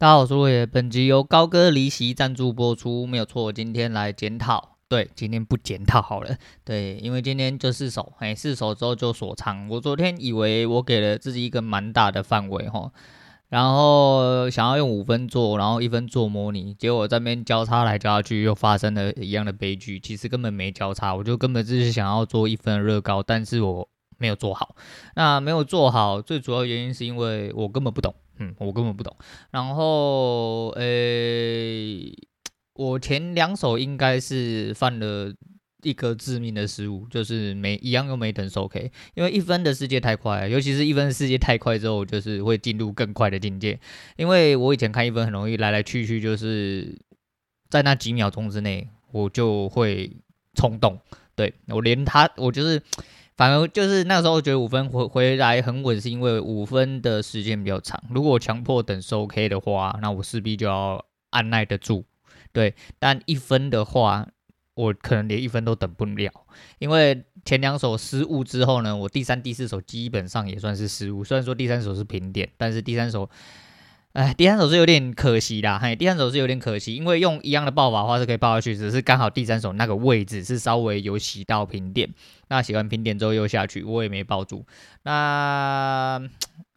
大家好，我是罗爷。本集由高歌离席赞助播出，没有错。今天来检讨，对，今天不检讨好了，对，因为今天就四首，哎，四首之后就锁仓。我昨天以为我给了自己一个蛮大的范围哈，然后想要用五分做，然后一分做模拟，结果这边交叉来交叉去，又发生了一样的悲剧。其实根本没交叉，我就根本就是想要做一分乐高，但是我没有做好。那没有做好，最主要原因是因为我根本不懂。嗯，我根本不懂。然后，诶、我前两手应该是犯了一个致命的失误，就是没一样又没等收 K。因为一分的世界太快，尤其是一分的世界太快之后，就是会进入更快的境界。因为我以前看一分很容易来来去去，就是在那几秒钟之内，我就会冲动。对，我连他，我就是。反而就是那时候觉得五分回回来很稳，是因为五分的时间比较长。如果强迫等收 K 的话，那我势必就要按耐得住。对，但一分的话，我可能连一分都等不了，因为前两手失误之后呢，我第三、第四手基本上也算是失误。虽然说第三手是平点，但是第三手。哎，第三手是有点可惜啦，嘿，第三手是有点可惜，因为用一样的爆法的话是可以爆下去，只是刚好第三手那个位置是稍微有洗到平点，那洗完平点之后又下去，我也没抱住，那。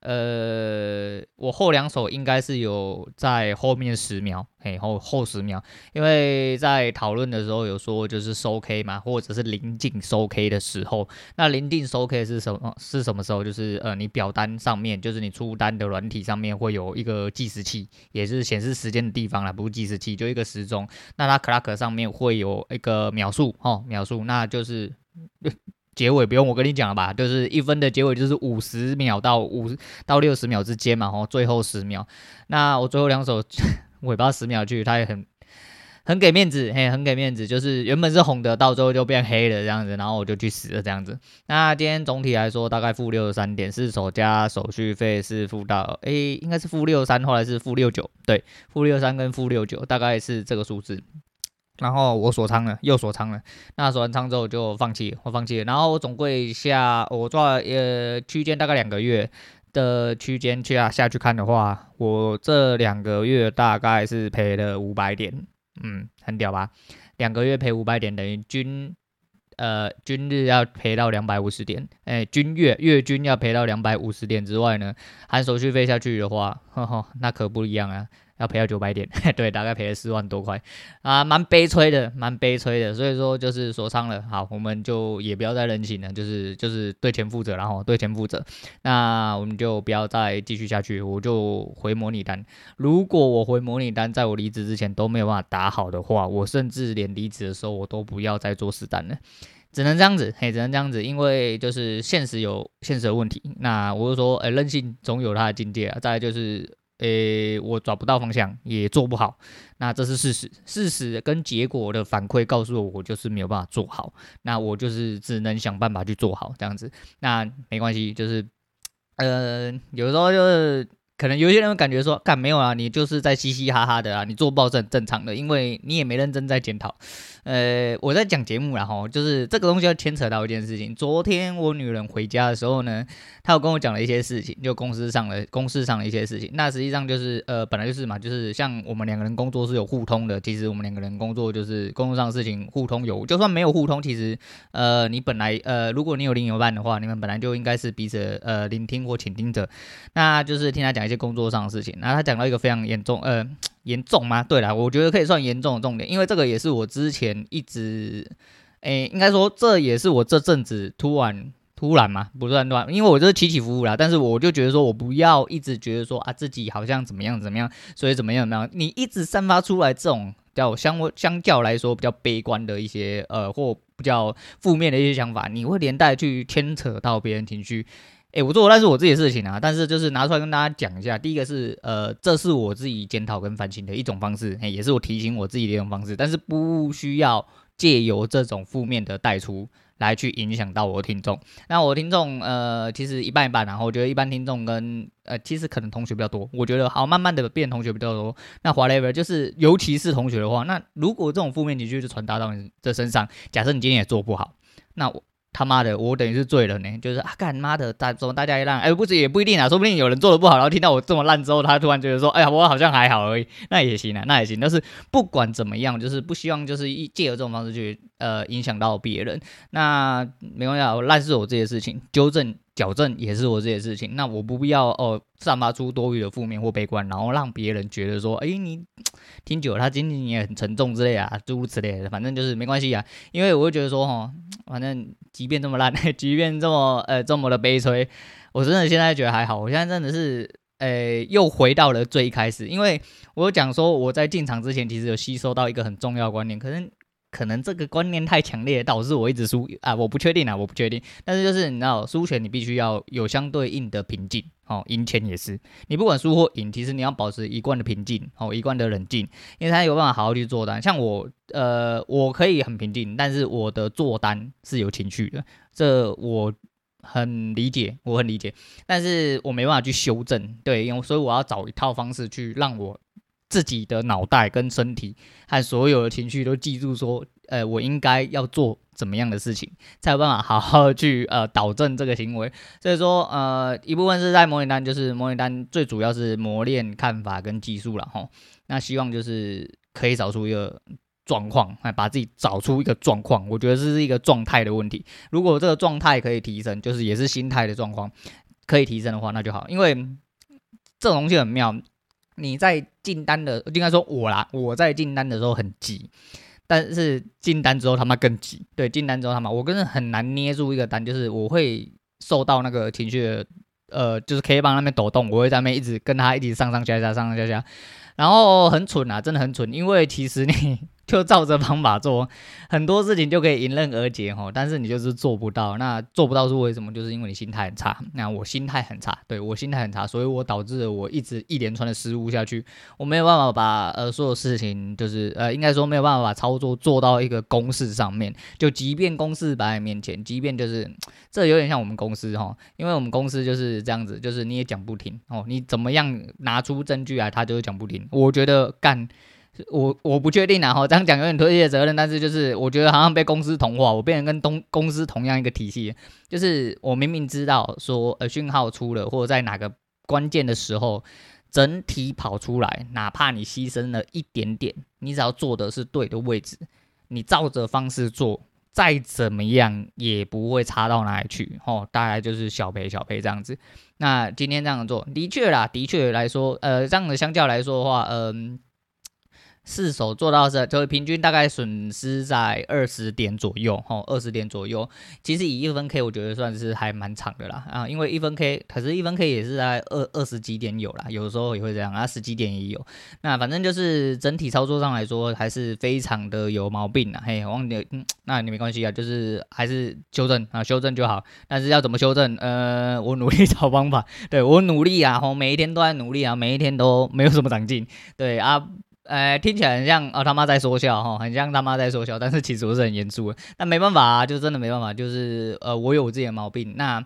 呃，我后两手应该是有在后面十秒，嘿，后后十秒，因为在讨论的时候有说就是收 K 嘛，或者是临近收 K 的时候，那临近收 K 是什么？是什么时候？就是呃，你表单上面，就是你出单的软体上面会有一个计时器，也是显示时间的地方啦，不是计时器，就一个时钟，那它 clock 上面会有一个秒数，哦，秒数，那就是。结尾不用我跟你讲了吧，就是一分的结尾就是五十秒到五到六十秒之间嘛，吼，最后十秒。那我最后两手尾巴十秒去，他也很很给面子，嘿，很给面子，就是原本是红的，到最后就变黑了这样子，然后我就去死了这样子。那今天总体来说大概负六十三点，四手加手续费是负到，诶、应该是负六三，后来是负六九，对，负六三跟负六九大概是这个数字。然后我锁仓了，又锁仓了。那锁完仓之后就放弃，我放弃了。然后我总归下，我做呃区间大概两个月的区间去下下去看的话，我这两个月大概是赔了五百点，嗯，很屌吧？两个月赔五百点等于均呃均日要赔到两百五十点，哎，均月月均要赔到两百五十点之外呢，含手续费下去的话，呵呵，那可不一样啊。要赔到九百点，对，大概赔了四万多块啊，蛮悲催的，蛮悲催的。所以说就是锁仓了，好，我们就也不要再任性了，就是就是对钱负责，然后对钱负责。那我们就不要再继续下去，我就回模拟单。如果我回模拟单，在我离职之前都没有办法打好的话，我甚至连离职的时候我都不要再做实单了，只能这样子，嘿，只能这样子，因为就是现实有现实的问题。那我就说，哎，任性总有它的境界啊。再来就是。诶、我找不到方向，也做不好，那这是事实。事实跟结果的反馈告诉我，我就是没有办法做好。那我就是只能想办法去做好这样子。那没关系，就是，呃，有时候就是。可能有些人会感觉说，干没有啊，你就是在嘻嘻哈哈的啊，你做报是很正常的，因为你也没认真在检讨。呃，我在讲节目然后就是这个东西要牵扯到一件事情。昨天我女人回家的时候呢，她有跟我讲了一些事情，就公司上的公司上的一些事情。那实际上就是呃，本来就是嘛，就是像我们两个人工作是有互通的。其实我们两个人工作就是工作上的事情互通有，就算没有互通，其实呃，你本来呃，如果你有另一半的话，你们本来就应该是彼此呃聆听或倾听者。那就是听他讲。一些工作上的事情，然后他讲到一个非常严重，呃，严重吗？对啦，我觉得可以算严重的重点，因为这个也是我之前一直，诶，应该说这也是我这阵子突然突然嘛，不算乱，因为我就是起起伏伏啦，但是我就觉得说我不要一直觉得说啊自己好像怎么样怎么样，所以怎么样怎么样，你一直散发出来这种叫相相较来说比较悲观的一些呃或比较负面的一些想法，你会连带去牵扯到别人情绪。诶、我做的那是我自己的事情啊，但是就是拿出来跟大家讲一下。第一个是，呃，这是我自己检讨跟反省的一种方式，嘿，也是我提醒我自己的一种方式。但是不需要借由这种负面的带出来去影响到我的听众。那我的听众，呃，其实一半一半，然后我觉得一般听众跟呃，其实可能同学比较多。我觉得好，慢慢的变同学比较多。那 whatever，就是尤其是同学的话，那如果这种负面情绪就传达到你这身上，假设你今天也做不好，那我。他妈的，我等于是醉了呢，就是啊，干妈的，大怎么大家一烂，哎，不止也不一定啊，说不定有人做的不好，然后听到我这么烂之后，他突然觉得说，哎呀，我好像还好而已，那也行啊，那也行。但是不管怎么样，就是不希望就是一借由这种方式去呃影响到别人。那没关系啊，烂是我自己的事情，纠正矫正也是我自己的事情。那我不必要哦散发出多余的负面或悲观，然后让别人觉得说，哎，你听久了，他今天也很沉重之类啊，诸如此类的，反正就是没关系啊，因为我会觉得说，哈，反正。即便这么烂，即便这么呃这么的悲催，我真的现在觉得还好。我现在真的是呃又回到了最开始，因为我讲说我在进场之前其实有吸收到一个很重要的观念，可能可能这个观念太强烈，导致我一直输啊！我不确定啊，我不确定。但是就是你知道，输钱你必须要有相对应的平静。哦，赢钱也是，你不管输或赢，其实你要保持一贯的平静，哦，一贯的冷静，因为他有办法好好去做单。像我，呃，我可以很平静，但是我的做单是有情绪的，这我很理解，我很理解，但是我没办法去修正，对，因为所以我要找一套方式去让我自己的脑袋跟身体和所有的情绪都记住说，呃，我应该要做。怎么样的事情才有办法好好去呃导正这个行为？所以说呃一部分是在模拟单，就是模拟单最主要是磨练看法跟技术了哈。那希望就是可以找出一个状况，哎，把自己找出一个状况。我觉得这是一个状态的问题。如果这个状态可以提升，就是也是心态的状况可以提升的话，那就好。因为这种东西很妙，你在进单的，应该说我啦，我在进单的时候很急。但是进单之后他妈更急，对，进单之后他妈我真的很难捏住一个单，就是我会受到那个情绪，呃，就是 K 帮那边抖动，我会在那边一直跟他一起上上下下，上上下下，然后很蠢啊，真的很蠢，因为其实你。就照着方法做，很多事情就可以迎刃而解哈。但是你就是做不到，那做不到是为什么？就是因为你心态很差。那我心态很差，对，我心态很差，所以我导致了我一直一连串的失误下去，我没有办法把呃所有事情，就是呃应该说没有办法把操作做到一个公式上面。就即便公式摆在面前，即便就是这有点像我们公司哈，因为我们公司就是这样子，就是你也讲不听哦，你怎么样拿出证据来，他就是讲不听。我觉得干。我我不确定啊，哈，这样讲有点推卸责任，但是就是我觉得好像被公司同化，我变成跟东公司同样一个体系，就是我明明知道说呃讯号出了，或者在哪个关键的时候整体跑出来，哪怕你牺牲了一点点，你只要做的是对的位置，你照着方式做，再怎么样也不会差到哪里去，哦，大概就是小赔小赔这样子。那今天这样做，的确啦，的确来说，呃，这样的相较来说的话，嗯、四手做到这，就会平均大概损失在二十点左右，吼，二十点左右。其实以一分 K，我觉得算是还蛮长的啦，啊，因为一分 K，可是一分 K 也是在二二十几点有啦，有时候也会这样啊，十几点也有。那反正就是整体操作上来说，还是非常的有毛病啊。嘿，忘记，嗯，那你没关系啊，就是还是修正啊，修正就好。但是要怎么修正？呃，我努力找方法，对，我努力啊，吼，每一天都在努力啊，每一天都没有什么长进，对啊。呃，听起来很像哦，他妈在说笑哈，很像他妈在说笑，但是其实我是很严肃的。那没办法啊，就真的没办法，就是呃，我有我自己的毛病。那，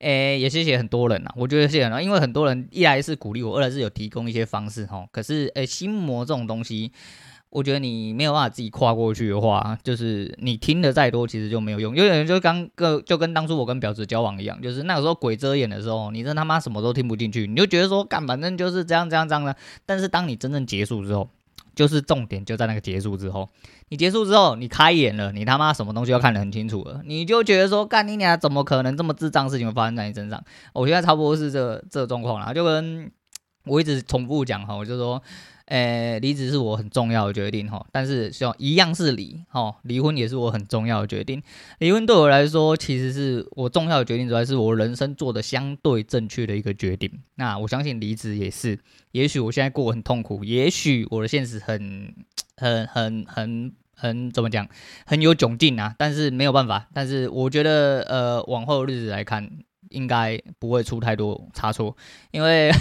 诶，也谢谢很多人呐，我觉得谢谢很多，因为很多人一来是鼓励我，二来是有提供一些方式哈。可是，诶，心魔这种东西，我觉得你没有办法自己跨过去的话，就是你听的再多，其实就没有用。有点就刚个就跟当初我跟婊子交往一样，就是那个时候鬼遮眼的时候，你真他妈什么都听不进去，你就觉得说干，反正就是这样这样这样的。但是当你真正结束之后，就是重点就在那个结束之后，你结束之后，你开眼了，你他妈什么东西要看得很清楚了，你就觉得说，干你俩怎么可能这么智障事情会发生在你身上？我现在差不多是这、这状况了，就跟我一直重复讲哈，我就说。诶，离职是我很重要的决定哈，但是希望一样是离哈，离婚也是我很重要的决定。离婚对我来说，其实是我重要的决定，主要是我人生做的相对正确的一个决定。那我相信离职也是，也许我现在过很痛苦，也许我的现实很、很、很、很、很怎么讲，很有窘境啊，但是没有办法。但是我觉得，呃，往后日子来看，应该不会出太多差错，因为。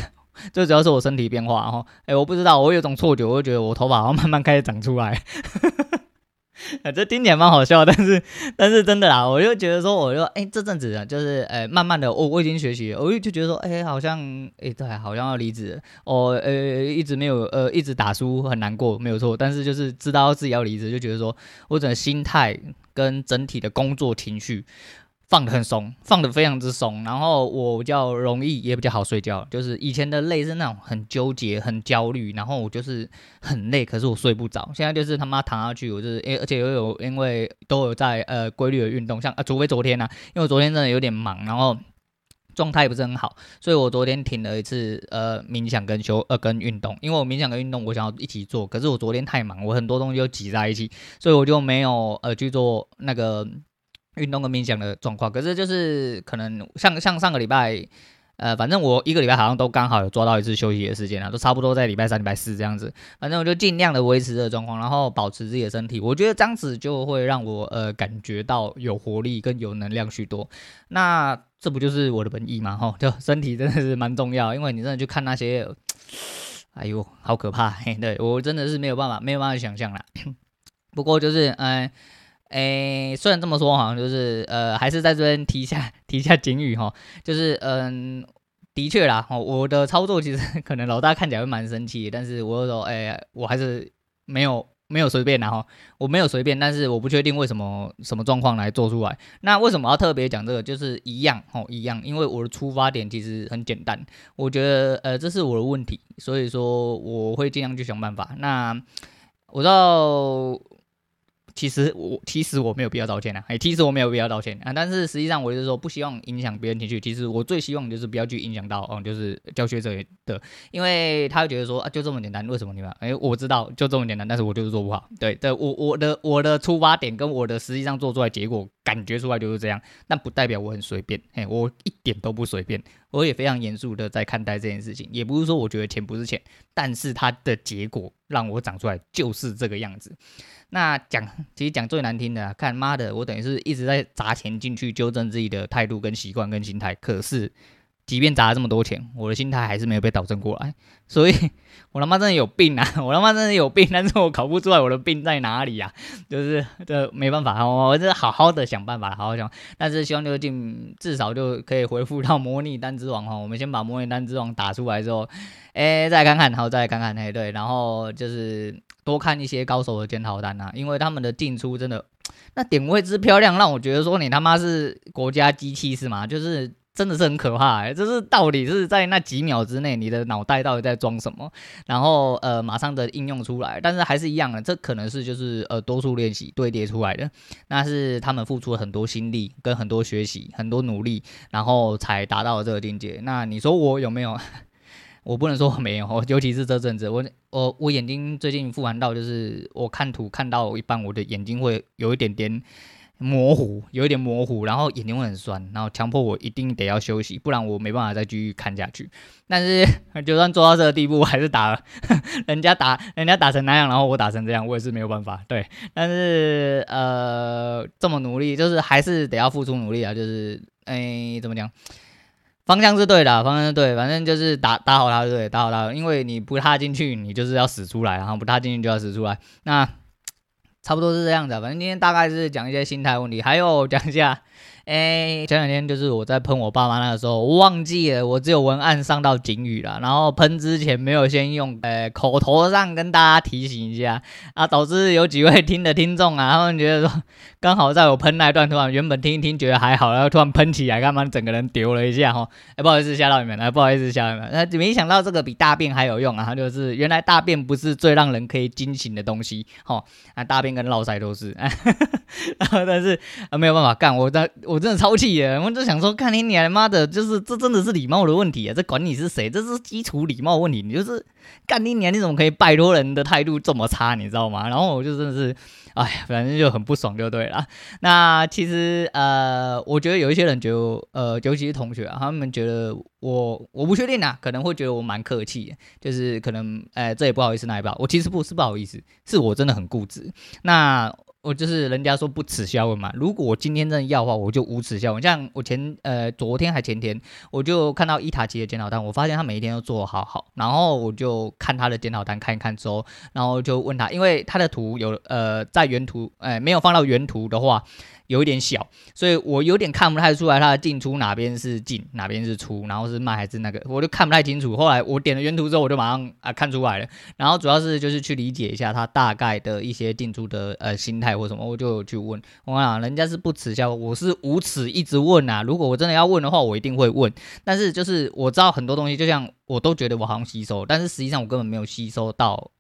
最主要是我身体变化哈，哎、我不知道，我有种错觉，我就觉得我头发好像慢慢开始长出来，这听起来蛮好笑，但是但是真的啦，我就觉得说，我就哎、这阵子啊，就是哎、欸、慢慢的，我我已经学习了，我就觉得说，哎、好像哎、对，好像要离职，我呃、一直没有呃一直打输很难过，没有错，但是就是知道自己要离职，就觉得说我整个心态跟整体的工作情绪。放得很松，放得非常之松，然后我比较容易，也比较好睡觉。就是以前的累是那种很纠结、很焦虑，然后我就是很累，可是我睡不着。现在就是他妈躺下去，我就是，而且又有因为都有在呃规律的运动，像啊，除非昨天呢、啊，因为我昨天真的有点忙，然后状态不是很好，所以我昨天停了一次呃冥想跟休呃跟运动，因为我冥想跟运动我想要一起做，可是我昨天太忙，我很多东西都挤在一起，所以我就没有呃去做那个。运动跟冥想的状况，可是就是可能像像上个礼拜，呃，反正我一个礼拜好像都刚好有抓到一次休息的时间啊，都差不多在礼拜三、礼拜四这样子。反正我就尽量的维持这个状况，然后保持自己的身体。我觉得这样子就会让我呃感觉到有活力跟有能量许多。那这不就是我的本意吗？吼，就身体真的是蛮重要，因为你真的去看那些，哎呦，好可怕！嘿，对我真的是没有办法，没有办法想象啦。不过就是，嗯、诶，虽然这么说，好像就是呃，还是在这边提一下提一下警语哈，就是嗯，的确啦，哦我的操作其实可能老大看起来会蛮生气，但是我说，诶，我还是没有没有随便的哈，我没有随便，但是我不确定为什么什么状况来做出来。那为什么要特别讲这个？就是一样哦，一样，因为我的出发点其实很简单，我觉得呃，这是我的问题，所以说我会尽量去想办法。那我知道。其实我其实我没有必要道歉啊，哎，其实我没有必要道歉啊，但是实际上我就是说不希望影响别人情绪。其实我最希望就是不要去影响到，哦、嗯，就是教学者的，因为他会觉得说啊，就这么简单，为什么你们？哎，我知道就这么简单，但是我就是做不好。对对，我我的我的出发点跟我的实际上做出来结果感觉出来就是这样，但不代表我很随便，嘿，我一点都不随便，我也非常严肃的在看待这件事情。也不是说我觉得钱不是钱，但是它的结果让我长出来就是这个样子。那讲，其实讲最难听的，看妈的，我等于是一直在砸钱进去纠正自己的态度跟习惯跟心态，可是，即便砸了这么多钱，我的心态还是没有被导正过来，所以 我他妈真的有病啊！我他妈真的有病，但是我搞不出来我的病在哪里呀、啊？就是这没办法，我我这好好的想办法，好好想，但是希望就进至少就可以恢复到模拟单之王哈。我们先把模拟单之王打出来之后，哎、再看看，然后再看看，哎，对，然后就是。多看一些高手的检讨单啊，因为他们的进出真的那点位之漂亮，让我觉得说你他妈是国家机器是吗？就是真的是很可怕，欸，就是到底是在那几秒之内，你的脑袋到底在装什么？然后呃，马上的应用出来，但是还是一样的，这可能是就是呃多数练习堆叠出来的，那是他们付出了很多心力跟很多学习、很多努力，然后才达到这个境界。那你说我有没有？我不能说我没有，尤其是这阵子，我我我眼睛最近复完到，就是我看图看到一半，我的眼睛会有一点点模糊，有一点模糊，然后眼睛会很酸，然后强迫我一定得要休息，不然我没办法再继续看下去。但是 就算做到这个地步，我还是打了，人家打人家打成那样，然后我打成这样，我也是没有办法。对，但是呃，这么努力，就是还是得要付出努力啊，就是哎，怎么讲？方向是对的，方向是对，反正就是打打好它，对，打好它，因为你不踏进去，你就是要死出来，然后不踏进去就要死出来，那差不多是这样的。反正今天大概是讲一些心态问题，还有讲一下。哎，前两天就是我在喷我爸妈那个时候，我忘记了我只有文案上到警语了，然后喷之前没有先用，呃，口头上跟大家提醒一下啊，导致有几位听的听众啊，他们觉得说刚好在我喷那一段，突然原本听一听觉得还好，然后突然喷起来，干嘛整个人丢了一下哈，哎，不好意思吓到你们了，不好意思吓到你们，那没想到这个比大便还有用啊，就是原来大便不是最让人可以惊醒的东西，哈，啊，大便跟落塞都是，然后但是啊没有办法干，我在我。我真的超气耶！我就想说，看你你妈的，就是这真的是礼貌的问题啊！这管你是谁，这是基础礼貌问题。你就是干你娘，你怎么可以拜托人的态度这么差？你知道吗？然后我就真的是，哎，反正就很不爽，就对了。那其实呃，我觉得有一些人觉得，呃，尤其是同学啊，他们觉得我我不确定啊，可能会觉得我蛮客气，就是可能，哎，这也不好意思，那也不好。我其实不是不好意思，是我真的很固执。那。我就是人家说不耻下问嘛，如果我今天真的要的话，我就无耻下问。像我前呃昨天还前天，我就看到伊塔奇的检讨单，我发现他每一天都做得好好，然后我就看他的检讨单看一看之后，然后就问他，因为他的图有呃在原图，呃没有放到原图的话。有一点小，所以我有点看不太出来它的进出哪边是进，哪边是出，然后是卖还是那个，我就看不太清楚。后来我点了原图之后，我就马上啊看出来了。然后主要是就是去理解一下它大概的一些进出的呃心态或什么，我就去问。我讲人家是不耻笑，我是无耻一直问啊。如果我真的要问的话，我一定会问。但是就是我知道很多东西，就像我都觉得我好像吸收，但是实际上我根本没有吸收到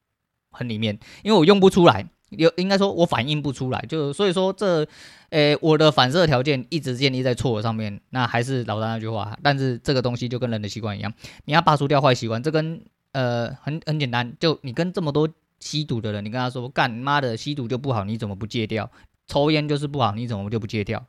很里面，因为我用不出来。有应该说，我反应不出来，就所以说这，诶、我的反射条件一直建立在错误上面。那还是老大那句话，但是这个东西就跟人的习惯一样，你要拔除掉坏习惯，这跟呃很很简单，就你跟这么多吸毒的人，你跟他说干妈的吸毒就不好，你怎么不戒掉？抽烟就是不好，你怎么就不戒掉？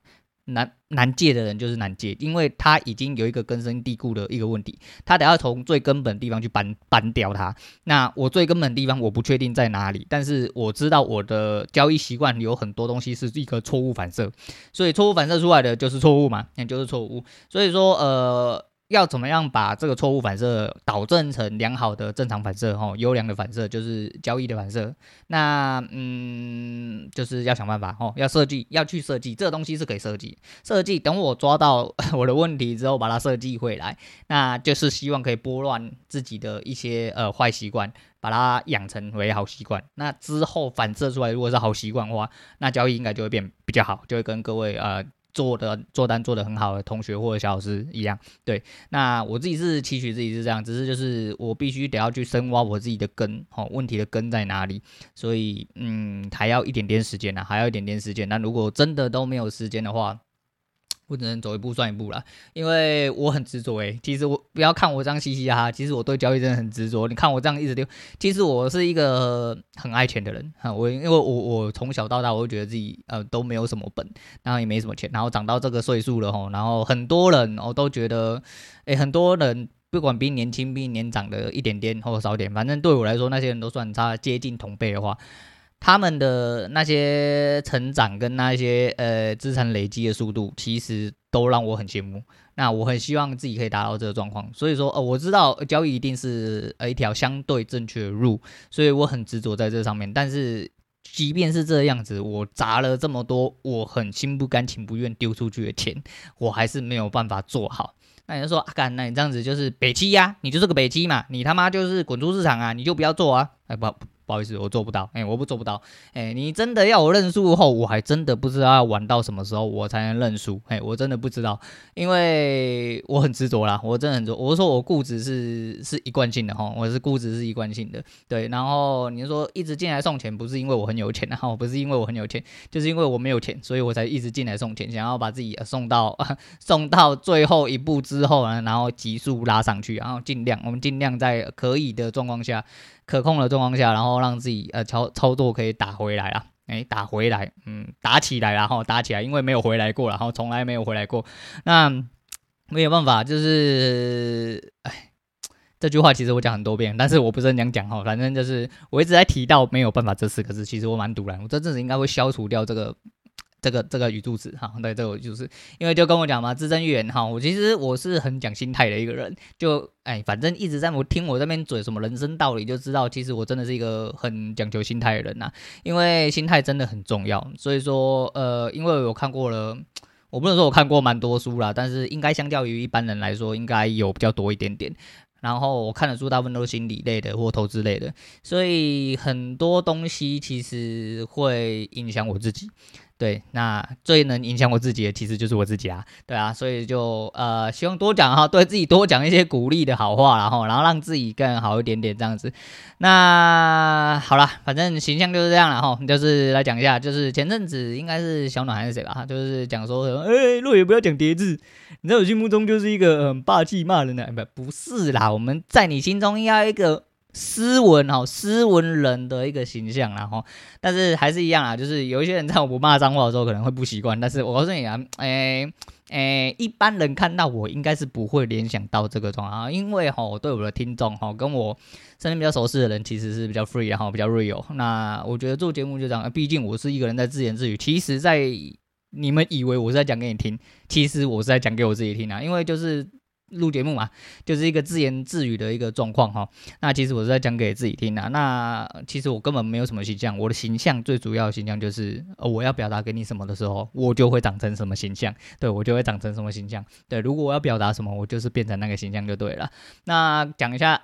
难难戒的人就是难戒，因为他已经有一个根深蒂固的一个问题，他得要从最根本的地方去搬搬掉它。那我最根本的地方我不确定在哪里，但是我知道我的交易习惯有很多东西是一个错误反射，所以错误反射出来的就是错误嘛，那就是错误。所以说呃。要怎么样把这个错误反射导正成良好的正常反射？吼，优良的反射就是交易的反射。那嗯，就是要想办法吼，要设计，要去设计这个东西是可以设计。设计等我抓到 我的问题之后，把它设计回来，那就是希望可以拨乱自己的一些呃坏习惯，把它养成为好习惯。那之后反射出来如果是好习惯的话，那交易应该就会变比较好，就会跟各位呃。做的做单做的很好的同学或者小老师一样，对，那我自己是期许自己是这样，只是就是我必须得要去深挖我自己的根，哦，问题的根在哪里？所以嗯，还要一点点时间呢，还要一点点时间。那如果真的都没有时间的话，我只能走一步算一步了，因为我很执着诶。其实我不要看我这样嘻嘻哈哈，其实我对交易真的很执着。你看我这样一直丢，其实我是一个很爱钱的人哈。我因为我我从小到大，我就觉得自己呃都没有什么本，然后也没什么钱，然后长到这个岁数了吼，然后很多人我都觉得，诶，很多人不管比你年轻比你年长的一点点或者少点，反正对我来说那些人都算差接近同辈的话。他们的那些成长跟那些呃资产累积的速度，其实都让我很羡慕。那我很希望自己可以达到这个状况。所以说，呃，我知道交易一定是呃一条相对正确的路，所以我很执着在这上面。但是，即便是这样子，我砸了这么多，我很心不甘情不愿丢出去的钱，我还是没有办法做好。那你就说阿干，那你这样子就是北七呀？你就是个北七嘛？你他妈就是滚出市场啊？你就不要做啊？哎不。不好意思，我做不到。哎、我不做不到。哎、你真的要我认输后，我还真的不知道要玩到什么时候我才能认输。哎、我真的不知道，因为我很执着啦，我真的很执。我说我固执是是一贯性的哈，我是固执是一贯性的。对，然后你说一直进来送钱，不是因为我很有钱，然 后不是因为我很有钱，就是因为我没有钱，所以我才一直进来送钱，想要把自己送到 送到最后一步之后呢，然后急速拉上去，然后尽量我们尽量在可以的状况下。可控的状况下，然后让自己呃操操作可以打回来啊，诶，打回来，嗯，打起来，然后打起来，因为没有回来过，然后从来没有回来过，那没有办法，就是，哎，这句话其实我讲很多遍，但是我不是很想讲哈，反正就是我一直在提到没有办法这四个字，其实我蛮赌的，我这阵子应该会消除掉这个。这个这个语助词哈，对，这个语助词，因为就跟我讲嘛，资深预言哈，我其实我是很讲心态的一个人，就哎，反正一直在我听我这边嘴什么人生道理，就知道其实我真的是一个很讲究心态的人呐，因为心态真的很重要，所以说呃，因为我看过了，我不能说我看过蛮多书啦，但是应该相较于一般人来说，应该有比较多一点点，然后我看的书大部分都是心理类的或投资类的，所以很多东西其实会影响我自己。对，那最能影响我自己的其实就是我自己啊，对啊，所以就呃希望多讲哈，对自己多讲一些鼓励的好话，然后然后让自己更好一点点这样子。那好了，反正形象就是这样了哈，就是来讲一下，就是前阵子应该是小暖还是谁吧，就是讲说，哎，若野不要讲叠字，你在我心目中就是一个很霸气骂人的，不不是啦，我们在你心中要一个。斯文哈，斯文人的一个形象，然后，但是还是一样啊，就是有一些人在我不骂脏话的时候可能会不习惯，但是我告诉你啊，诶、欸、诶、一般人看到我应该是不会联想到这个状况，因为哈，我对我的听众哈，跟我身边比较熟悉的人其实是比较 free 然后比较 real，那我觉得做节目就这样，毕竟我是一个人在自言自语，其实，在你们以为我是在讲给你听，其实我是在讲给我自己听啊，因为就是。录节目嘛，就是一个自言自语的一个状况哈。那其实我是在讲给自己听的。那其实我根本没有什么形象，我的形象最主要的形象就是，呃，我要表达给你什么的时候，我就会长成什么形象。对，我就会长成什么形象。对，如果我要表达什么，我就是变成那个形象就对了。那讲一下。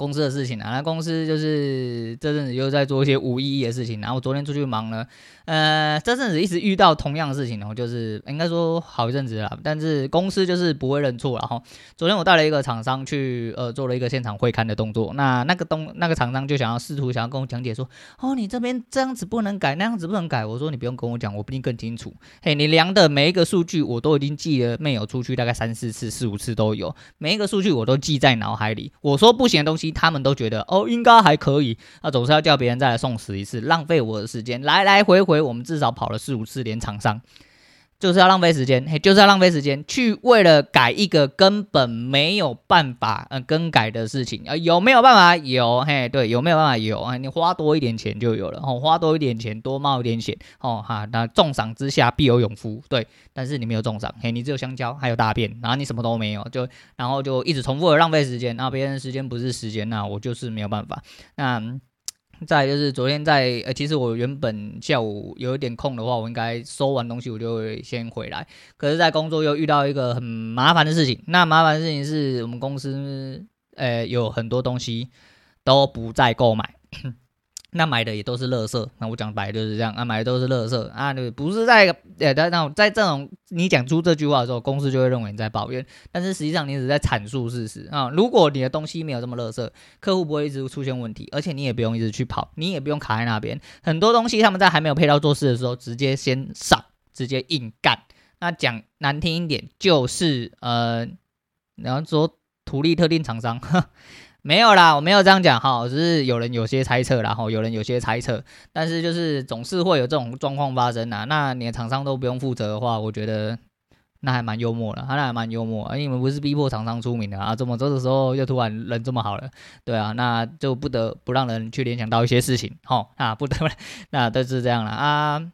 公司的事情啊，那公司就是这阵子又在做一些无意义的事情。然后昨天出去忙了，呃，这阵子一直遇到同样的事情，然后就是应该说好一阵子了，但是公司就是不会认错。然后昨天我带了一个厂商去，呃，做了一个现场会勘的动作。那那个东那个厂商就想要试图想要跟我讲解说，哦，你这边这样子不能改，那样子不能改。我说你不用跟我讲，我比你更清楚。嘿，你量的每一个数据我都已经记了，没有出去大概三四次、四五次都有，每一个数据我都记在脑海里。我说不行的东西。他们都觉得哦，应该还可以，那总是要叫别人再来送死一次，浪费我的时间，来来回回，我们至少跑了四五次，连厂商。就是要浪费时间，嘿，就是要浪费时间去为了改一个根本没有办法呃更改的事情啊，有没有办法？有，嘿，对，有没有办法？有啊，你花多一点钱就有了，哦，花多一点钱，多冒一点险，哦哈，那重赏之下必有勇夫，对，但是你没有重赏，嘿，你只有香蕉，还有大便，然后你什么都没有，就然后就一直重复的浪费时间，那别人的时间不是时间，那我就是没有办法，那。再就是昨天在呃，其实我原本下午有一点空的话，我应该收完东西我就会先回来。可是，在工作又遇到一个很麻烦的事情。那麻烦的事情是我们公司呃有很多东西都不再购买。那买的也都是垃圾，那我讲白就是这样啊，买的都是垃圾啊，对，不是在呃，在那种在这种你讲出这句话的时候，公司就会认为你在抱怨，但是实际上你只是在阐述事实啊。如果你的东西没有这么垃圾，客户不会一直出现问题，而且你也不用一直去跑，你也不用卡在那边。很多东西他们在还没有配套做事的时候，直接先上，直接硬干。那讲难听一点，就是呃，然后说图利特定厂商。没有啦，我没有这样讲哈，只是有人有些猜测啦，哈，有人有些猜测，但是就是总是会有这种状况发生啊。那你的厂商都不用负责的话，我觉得那还蛮幽默的，他那还蛮幽默，因为你们不是逼迫厂商出名的啊，怎么这个时候又突然人这么好了？对啊，那就不得不让人去联想到一些事情，哈啊，不得不，那都是这样了啊。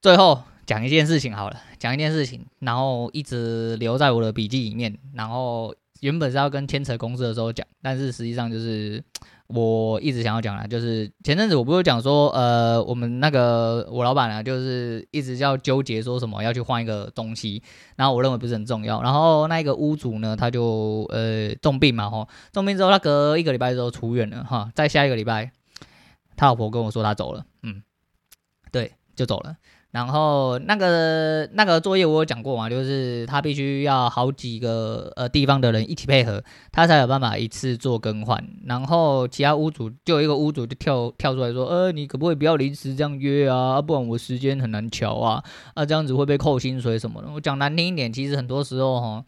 最后讲一件事情好了，讲一件事情，然后一直留在我的笔记里面，然后。原本是要跟天成公司的时候讲，但是实际上就是 我一直想要讲的，就是前阵子我不是讲说，呃，我们那个我老板啊，就是一直要纠结说什么要去换一个东西，然后我认为不是很重要，然后那个屋主呢，他就呃重病嘛，吼，重病之后他隔一个礼拜之后出院了，哈，在下一个礼拜，他老婆跟我说他走了，嗯，对，就走了。然后那个那个作业我有讲过嘛，就是他必须要好几个呃地方的人一起配合，他才有办法一次做更换。然后其他屋主就有一个屋主就跳跳出来说，呃，你可不可以不要临时这样约啊？不然我时间很难调啊，啊这样子会被扣薪水什么的。我讲难听一点，其实很多时候哈。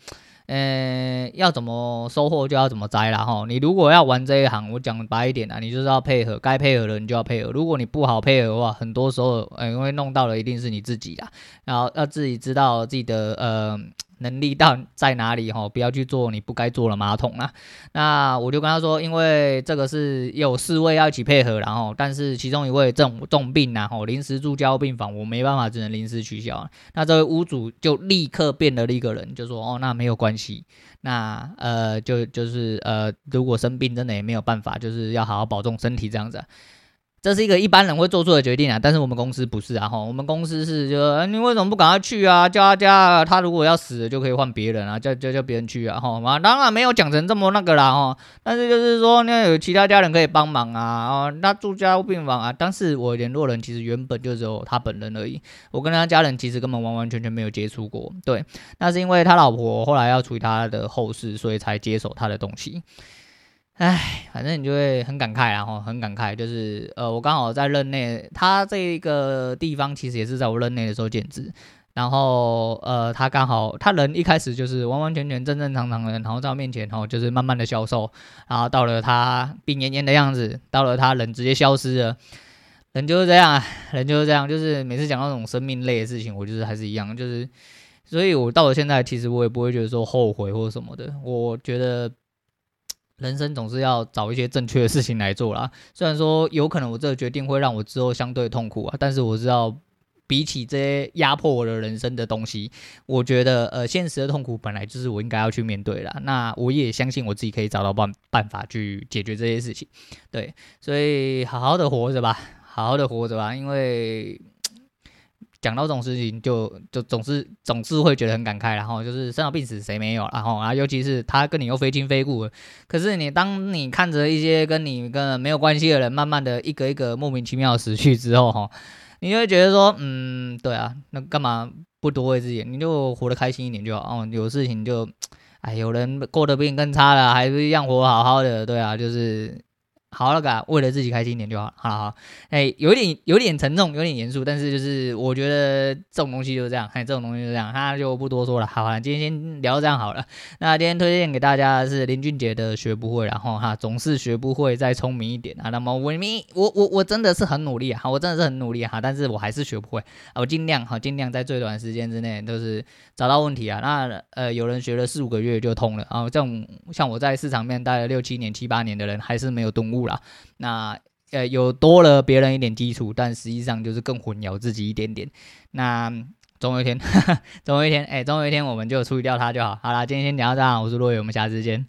嗯，要怎么收获就要怎么摘了哈。你如果要玩这一行，我讲白一点啊，你就是要配合，该配合的你就要配合。如果你不好配合的话，很多时候，呃，因为弄到了一定是你自己啦。然后要自己知道自己的呃。能力到在哪里哈？不要去做你不该做的马桶啊！那我就跟他说，因为这个是有四位要一起配合，然后但是其中一位重重病然后临时住交病房，我没办法，只能临时取消。那这位屋主就立刻变了一个人，就说哦，那没有关系，那呃就就是呃，如果生病真的也没有办法，就是要好好保重身体这样子。这是一个一般人会做出的决定啊，但是我们公司不是啊，哈，我们公司是就，你为什么不赶快去啊？叫他家，他如果要死了就可以换别人啊，叫叫叫别人去啊，哈，嘛，当然没有讲成这么那个啦，哈，但是就是说，那有其他家人可以帮忙啊，哦，那住加护病房啊，但是我联络人其实原本就只有他本人而已，我跟他家人其实根本完完全全没有接触过，对，那是因为他老婆后来要处理他的后事，所以才接手他的东西。唉，反正你就会很感慨，然后很感慨，就是呃，我刚好在任内，他这个地方其实也是在我任内的时候建置，然后呃，他刚好他人一开始就是完完全全正正常常的，然后在我面前，然后就是慢慢的消瘦，然后到了他病恹恹的样子，到了他人直接消失了，人就是这样啊，人就是这样，就是每次讲到这种生命类的事情，我就是还是一样，就是，所以我到了现在，其实我也不会觉得说后悔或者什么的，我觉得。人生总是要找一些正确的事情来做啦。虽然说有可能我这个决定会让我之后相对痛苦啊，但是我知道比起这些压迫我的人生的东西，我觉得呃现实的痛苦本来就是我应该要去面对啦。那我也相信我自己可以找到办办法去解决这些事情。对，所以好好的活着吧，好好的活着吧，因为讲到这种事情就，就总是总是会觉得很感慨，然后就是生老病死谁没有，然后啊，尤其是他跟你又非亲非故，可是你当你看着一些跟你跟没有关系的人，慢慢的一个一个莫名其妙死去之后，哈，你就会觉得说，嗯，对啊，那干嘛不多为自己？你就活得开心一点就好，哦，有事情就，哎，有人过得比你更差了，还是一样活好好的，对啊，就是。好了，嘎，为了自己开心一点就好。好了，好，哎、有点有点沉重，有点严肃，但是就是我觉得这种东西就是这样，哎，这种东西就是这样，他就不多说了。好了，今天先聊这样好了。那今天推荐给大家的是林俊杰的学不会，然后哈，总是学不会，再聪明一点啊。那么我明，我我我真的是很努力啊，我真的是很努力哈，但是我还是学不会。我尽量哈，尽量在最短时间之内都是找到问题啊。那呃，有人学了四五个月就通了啊，这种像我在市场面待了六七年、七八年的人，还是没有顿悟。不了那呃，有多了别人一点基础，但实际上就是更混淆自己一点点。那总有一天，总有一天，哎，总有一天我们就处理掉它就好。好了，今天先聊到这，我是洛宇，我们下次见。